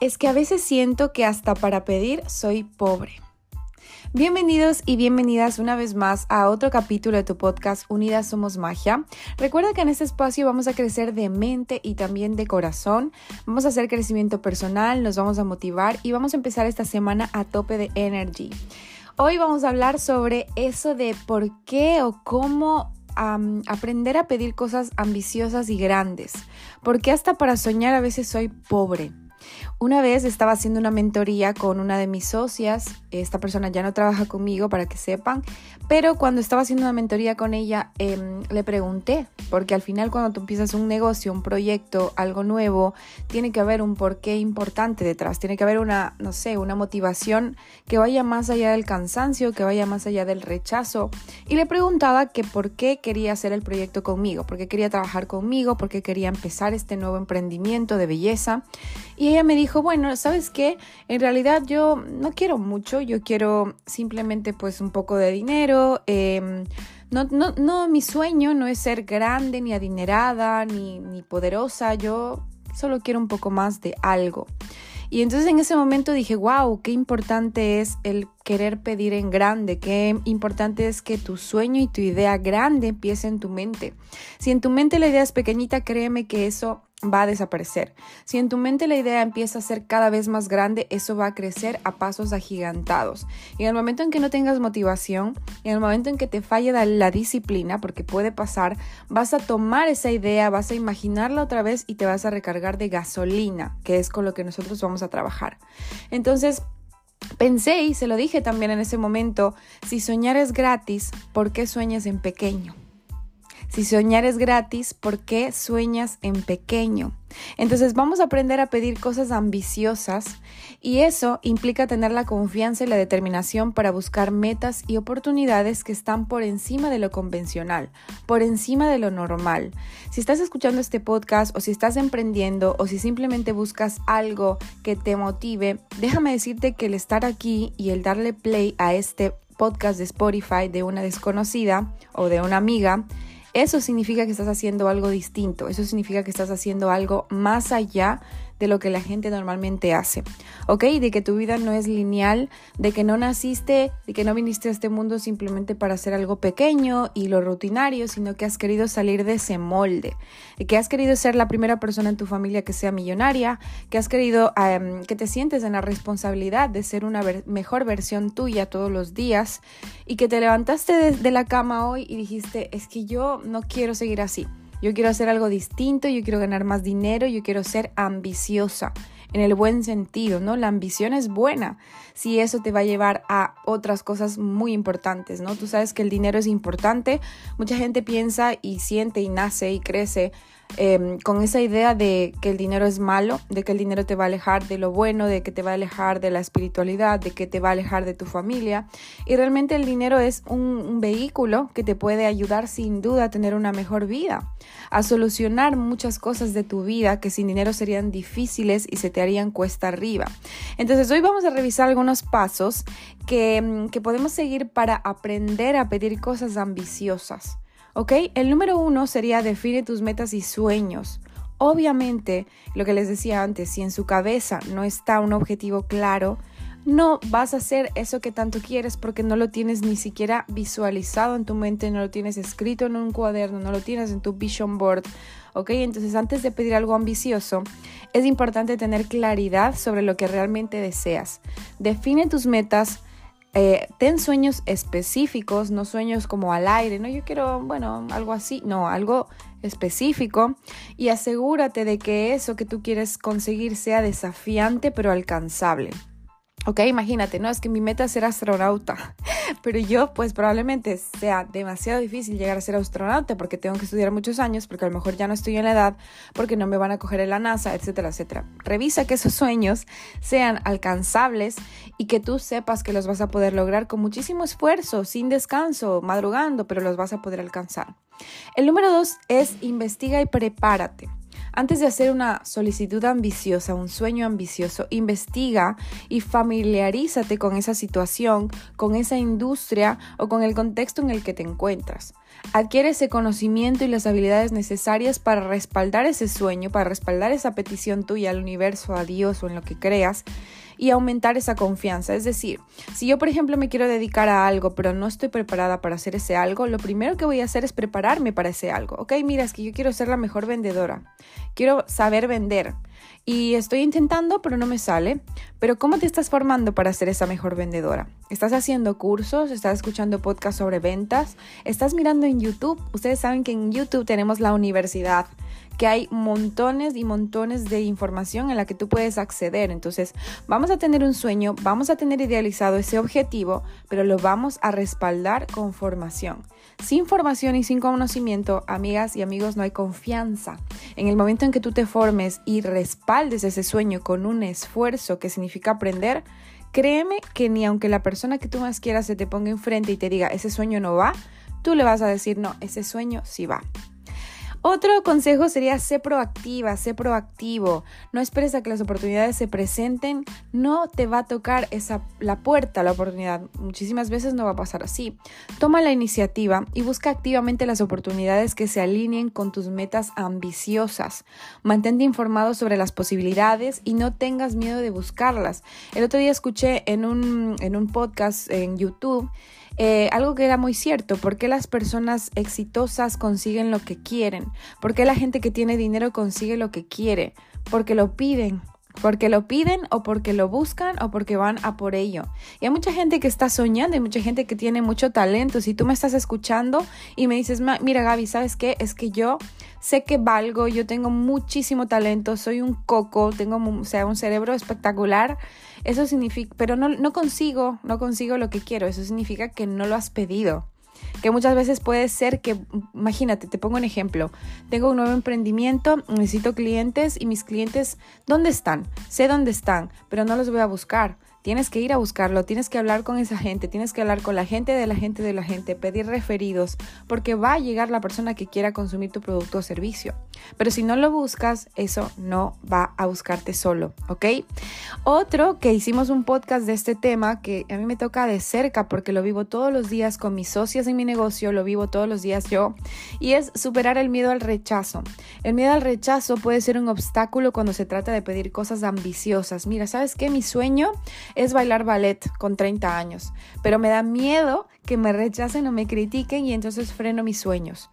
es que a veces siento que hasta para pedir soy pobre. Bienvenidos y bienvenidas una vez más a otro capítulo de tu podcast Unidas Somos Magia. Recuerda que en este espacio vamos a crecer de mente y también de corazón. Vamos a hacer crecimiento personal, nos vamos a motivar y vamos a empezar esta semana a tope de energy. Hoy vamos a hablar sobre eso de por qué o cómo aprender a pedir cosas ambiciosas y grandes. Porque hasta para soñar a veces soy pobre. Una vez estaba haciendo una mentoría con una de mis socias, esta persona ya no trabaja conmigo para que sepan, pero cuando estaba haciendo una mentoría con ella em, le pregunté, porque al final cuando tú empiezas un negocio, un proyecto, algo nuevo, tiene que haber un porqué importante detrás, tiene que haber una, no sé, una motivación que vaya más allá del cansancio, que vaya más allá del rechazo. Y le preguntaba que por qué quería hacer el proyecto conmigo, por qué quería trabajar conmigo, por qué quería empezar este nuevo emprendimiento de belleza. Y ella me dijo, bueno, ¿sabes qué? En realidad yo no quiero mucho, yo quiero simplemente pues un poco de dinero. Em, no, no, no, mi sueño no es ser grande, ni adinerada, ni, ni poderosa, yo solo quiero un poco más de algo. Y entonces en ese momento dije, wow, qué importante es el querer pedir en grande, qué importante es que tu sueño y tu idea grande empiece en tu mente. Si en tu mente la idea es pequeñita, créeme que eso va a desaparecer. Si en tu mente la idea empieza a ser cada vez más grande, eso va a crecer a pasos agigantados. Y en el momento en que no tengas motivación, en el momento en que te falle la disciplina, porque puede pasar, vas a tomar esa idea, vas a imaginarla otra vez y te vas a recargar de gasolina, que es con lo que nosotros vamos a trabajar. Entonces, pensé y se lo dije también en ese momento, si soñar es gratis, ¿por qué sueñas en pequeño? Si soñar es gratis, ¿por qué sueñas en pequeño? Entonces vamos a aprender a pedir cosas ambiciosas y eso implica tener la confianza y la determinación para buscar metas y oportunidades que están por encima de lo convencional, por encima de lo normal. Si estás escuchando este podcast o si estás emprendiendo o si simplemente buscas algo que te motive, déjame decirte que el estar aquí y el darle play a este podcast de Spotify de una desconocida o de una amiga eso significa que estás haciendo algo distinto, eso significa que estás haciendo algo más allá de lo que la gente normalmente hace, ¿ok? De que tu vida no es lineal, de que no naciste, de que no viniste a este mundo simplemente para hacer algo pequeño y lo rutinario, sino que has querido salir de ese molde, de que has querido ser la primera persona en tu familia que sea millonaria, que has querido em, que te sientes en la responsabilidad de ser una mejor versión tuya todos los días y que te levantaste de la cama hoy y dijiste, es que yo no quiero seguir así. Yo quiero hacer algo distinto, yo quiero ganar más dinero, yo quiero ser ambiciosa en el buen sentido, ¿no? La ambición es buena si eso te va a llevar a otras cosas muy importantes, ¿no? Tú sabes que el dinero es importante, mucha gente piensa y siente y nace y crece Em, con esa idea de que el dinero es malo, de que el dinero te va a alejar de lo bueno, de que te va a alejar de la espiritualidad, de que te va a alejar de tu familia. Y realmente el dinero es un, vehículo que te puede ayudar sin duda a tener una mejor vida, a solucionar muchas cosas de tu vida que sin dinero serían difíciles y se te harían cuesta arriba. Entonces hoy vamos a revisar algunos pasos que, que podemos seguir para aprender a pedir cosas ambiciosas. ¿Ok? El número uno sería define tus metas y sueños. Obviamente, lo que les decía antes, si en su cabeza no está un objetivo claro, no vas a hacer eso que tanto quieres porque no lo tienes ni siquiera visualizado en tu mente, no lo tienes escrito en un cuaderno, no lo tienes en tu vision board. ¿Ok? Entonces, antes de pedir algo ambicioso, es importante tener claridad sobre lo que realmente deseas. Define tus metas, eh, ten sueños específicos, no sueños como al aire, no yo quiero, bueno, algo así, no, algo específico y asegúrate de que eso que tú quieres conseguir sea desafiante pero alcanzable. Ok, imagínate, no es que mi meta es ser astronauta, pero yo pues probablemente sea demasiado difícil llegar a ser astronauta porque tengo que estudiar muchos años, porque a lo mejor ya no estoy en la edad, porque no me van a coger en la NASA, etcétera, etcétera. Revisa que esos sueños sean alcanzables y que tú sepas que los vas a poder lograr con muchísimo esfuerzo, sin descanso, madrugando, pero los vas a poder alcanzar. El número dos es investiga y prepárate. Antes de hacer una solicitud ambiciosa, un sueño ambicioso, investiga y familiarízate con esa situación, con esa industria o con el contexto en el que te encuentras. Adquiere ese conocimiento y las habilidades necesarias para respaldar ese sueño, para respaldar esa petición tuya al universo, a Dios o en lo que creas y aumentar esa confianza. Es decir, si yo, por ejemplo, me quiero dedicar a algo, pero no estoy preparada para hacer ese algo, lo primero que voy a hacer es prepararme para ese algo. Ok, mira, es que yo quiero ser la mejor vendedora. Quiero saber vender. Y estoy intentando, pero no me sale. Pero ¿cómo te estás formando para ser esa mejor vendedora? ¿Estás haciendo cursos? ¿Estás escuchando podcasts sobre ventas? ¿Estás mirando en YouTube? Ustedes saben que en YouTube tenemos la universidad que hay montones y montones de información en la que tú puedes acceder. Entonces, vamos a tener un sueño, vamos a tener idealizado ese objetivo, pero lo vamos a respaldar con formación. Sin formación y sin conocimiento, amigas y amigos, no hay confianza. En el momento en que tú te formes y respaldes ese sueño con un esfuerzo que significa aprender, créeme que ni aunque la persona que tú más quieras se te ponga enfrente y te diga ese sueño no va, tú le vas a decir no, ese sueño sí va. Otro consejo sería ser proactiva, ser proactivo. No esperes a que las oportunidades se presenten. No te va a tocar esa, la puerta, la oportunidad. Muchísimas veces no va a pasar así. Toma la iniciativa y busca activamente las oportunidades que se alineen con tus metas ambiciosas. Mantente informado sobre las posibilidades y no tengas miedo de buscarlas. El otro día escuché en un, en un podcast en YouTube eh, algo que era muy cierto, ¿por qué las personas exitosas consiguen lo que quieren? ¿Por qué la gente que tiene dinero consigue lo que quiere? Porque lo piden, porque lo piden o porque lo buscan o porque van a por ello. Y hay mucha gente que está soñando, hay mucha gente que tiene mucho talento. Si tú me estás escuchando y me dices, mira Gaby, ¿sabes qué? Es que yo sé que valgo, yo tengo muchísimo talento, soy un coco, tengo sea, un cerebro espectacular eso significa, pero no, no consigo, no consigo lo que quiero. Eso significa que no lo has pedido. Que muchas veces puede ser que, imagínate, te pongo un ejemplo. Tengo un nuevo emprendimiento, necesito clientes y mis clientes, ¿dónde están? Sé dónde están, pero no los voy a buscar. Tienes que ir a buscarlo, tienes que hablar con esa gente, tienes que hablar con la gente de la gente de la gente, pedir referidos, porque va a llegar la persona que quiera consumir tu producto o servicio. Pero si no lo buscas, eso no va a buscarte solo, ¿ok? Otro que hicimos un podcast de este tema que a mí me toca de cerca porque lo vivo todos los días con mis socias en mi negocio, lo vivo todos los días yo, y es superar el miedo al rechazo. El miedo al rechazo puede ser un obstáculo cuando se trata de pedir cosas ambiciosas. Mira, ¿sabes qué? Mi sueño es bailar ballet con 30 años, pero me da miedo que me rechacen o me critiquen y entonces freno mis sueños.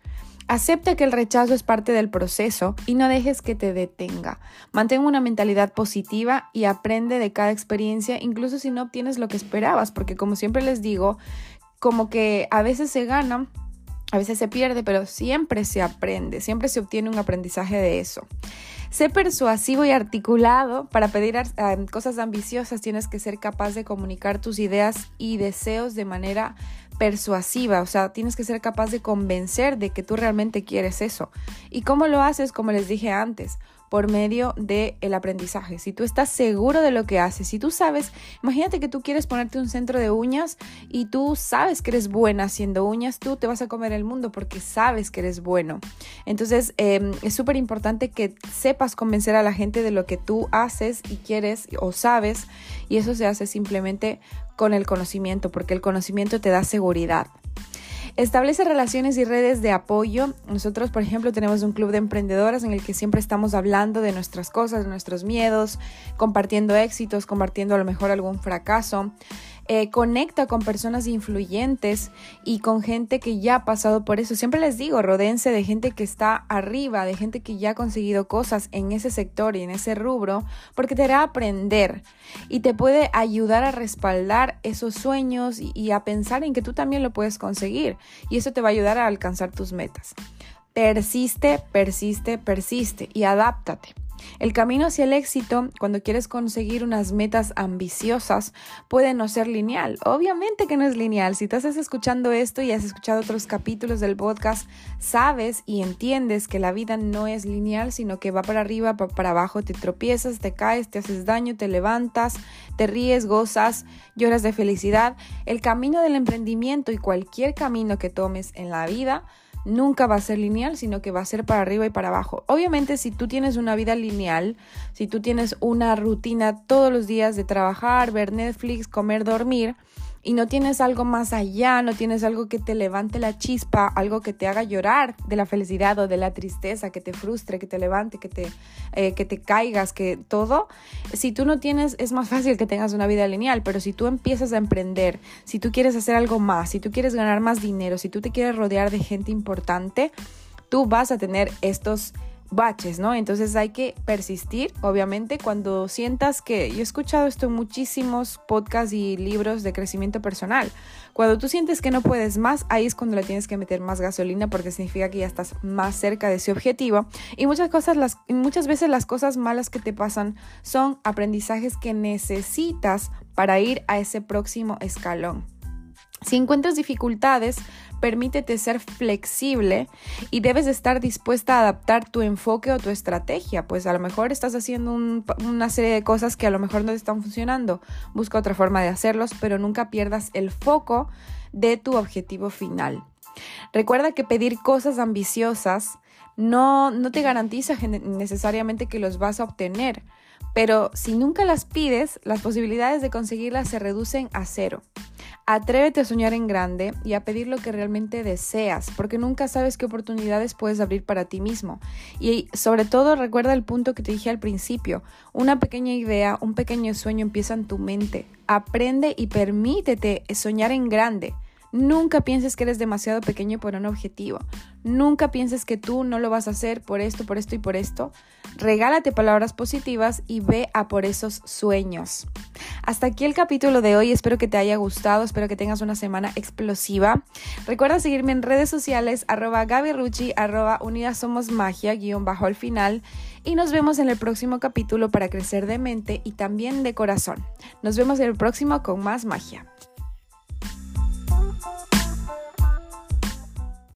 Acepta que el rechazo es parte del proceso y no dejes que te detenga. Mantén una mentalidad positiva y aprende de cada experiencia, incluso si no obtienes lo que esperabas, porque como siempre les digo, como que a veces se gana, a veces se pierde, pero siempre se aprende, siempre se obtiene un aprendizaje de eso. Sé persuasivo y articulado. Para pedir cosas ambiciosas tienes que ser capaz de comunicar tus ideas y deseos de manera persuasiva, o sea, tienes que ser capaz de convencer de que tú realmente quieres eso. ¿Y cómo lo haces? Como les dije antes, por medio del el aprendizaje. Si tú estás seguro de lo que haces, si tú sabes, imagínate que tú quieres ponerte un centro de uñas y tú sabes que eres buena haciendo uñas, tú te vas a comer el mundo porque sabes que eres bueno. Entonces em, es súper importante que sepas convencer a la gente de lo que tú haces y quieres o sabes y eso se hace simplemente con el conocimiento porque el conocimiento te da seguridad. Establece relaciones y redes de apoyo. Nosotros, por ejemplo, tenemos un club de emprendedoras en el que siempre estamos hablando de nuestras cosas, de nuestros miedos, compartiendo éxitos, compartiendo a lo mejor algún fracaso. Eh, conecta con personas influyentes y con gente que ya ha pasado por eso. Siempre les digo, rodense de gente que está arriba, de gente que ya ha conseguido cosas en ese sector y en ese rubro, porque te hará aprender y te puede ayudar a respaldar esos sueños y a pensar en que tú también lo puedes conseguir y eso te va a ayudar a alcanzar tus metas. Persiste, persiste, persiste y adáptate. El camino hacia el éxito, cuando quieres conseguir unas metas ambiciosas, puede no ser lineal. Obviamente que no es lineal. Si estás escuchando esto y has escuchado otros capítulos del podcast, sabes y entiendes que la vida no es lineal, sino que va para arriba, para abajo, te tropiezas, te caes, te haces daño, te levantas, te ríes, gozas, lloras de felicidad. El camino del emprendimiento y cualquier camino que tomes en la vida nunca va a ser lineal, sino que va a ser para arriba y para abajo. Obviamente, si tú tienes una vida lineal, si tú tienes una rutina todos los días de trabajar, ver Netflix, comer, dormir, y no tienes algo más allá, no tienes algo que te levante la chispa, algo que te haga llorar de la felicidad o de la tristeza, que te frustre, que te levante, que te, eh, que te caigas, que todo, si tú no tienes, es más fácil que tengas una vida lineal, pero si tú empiezas a emprender, si tú quieres hacer algo más, si tú quieres ganar más dinero, si tú te quieres rodear de gente importante, tú vas a tener estos baches, ¿no? Entonces hay que persistir, obviamente, cuando sientas que, yo he escuchado esto en muchísimos podcasts y libros de crecimiento personal, cuando tú sientes que no puedes más, ahí es cuando le tienes que meter más gasolina porque significa que ya estás más cerca de ese objetivo y muchas cosas, las, muchas veces las cosas malas que te pasan son aprendizajes que necesitas para ir a ese próximo escalón. Si encuentras dificultades, permítete ser flexible y debes estar dispuesta a adaptar tu enfoque o tu estrategia. Pues a lo mejor estás haciendo una serie de cosas que a lo mejor no están funcionando. Busca otra forma de hacerlos, pero nunca pierdas el foco de tu objetivo final. Recuerda que pedir cosas ambiciosas no, no te garantiza necesariamente que los vas a obtener, pero si nunca las pides, las posibilidades de conseguirlas se reducen a cero. Atrévete a soñar en grande y a pedir lo que realmente deseas, porque nunca sabes qué oportunidades puedes abrir para ti mismo. Y sobre todo recuerda el punto que te dije al principio, una pequeña idea, un pequeño sueño empieza en tu mente. Aprende y permítete soñar en grande. Nunca pienses que eres demasiado pequeño por un objetivo. Nunca pienses que tú no lo vas a hacer por esto, por esto y por esto. Regálate palabras positivas y ve a por esos sueños. Hasta aquí el capítulo de hoy. Espero que te haya gustado. Espero que tengas una semana explosiva. Recuerda seguirme en redes sociales arroba Rucci, arroba Unidas Somos Magia, guion bajo al final. Y nos vemos en el próximo capítulo para crecer de mente y también de corazón. Nos vemos en el próximo con más magia. thank you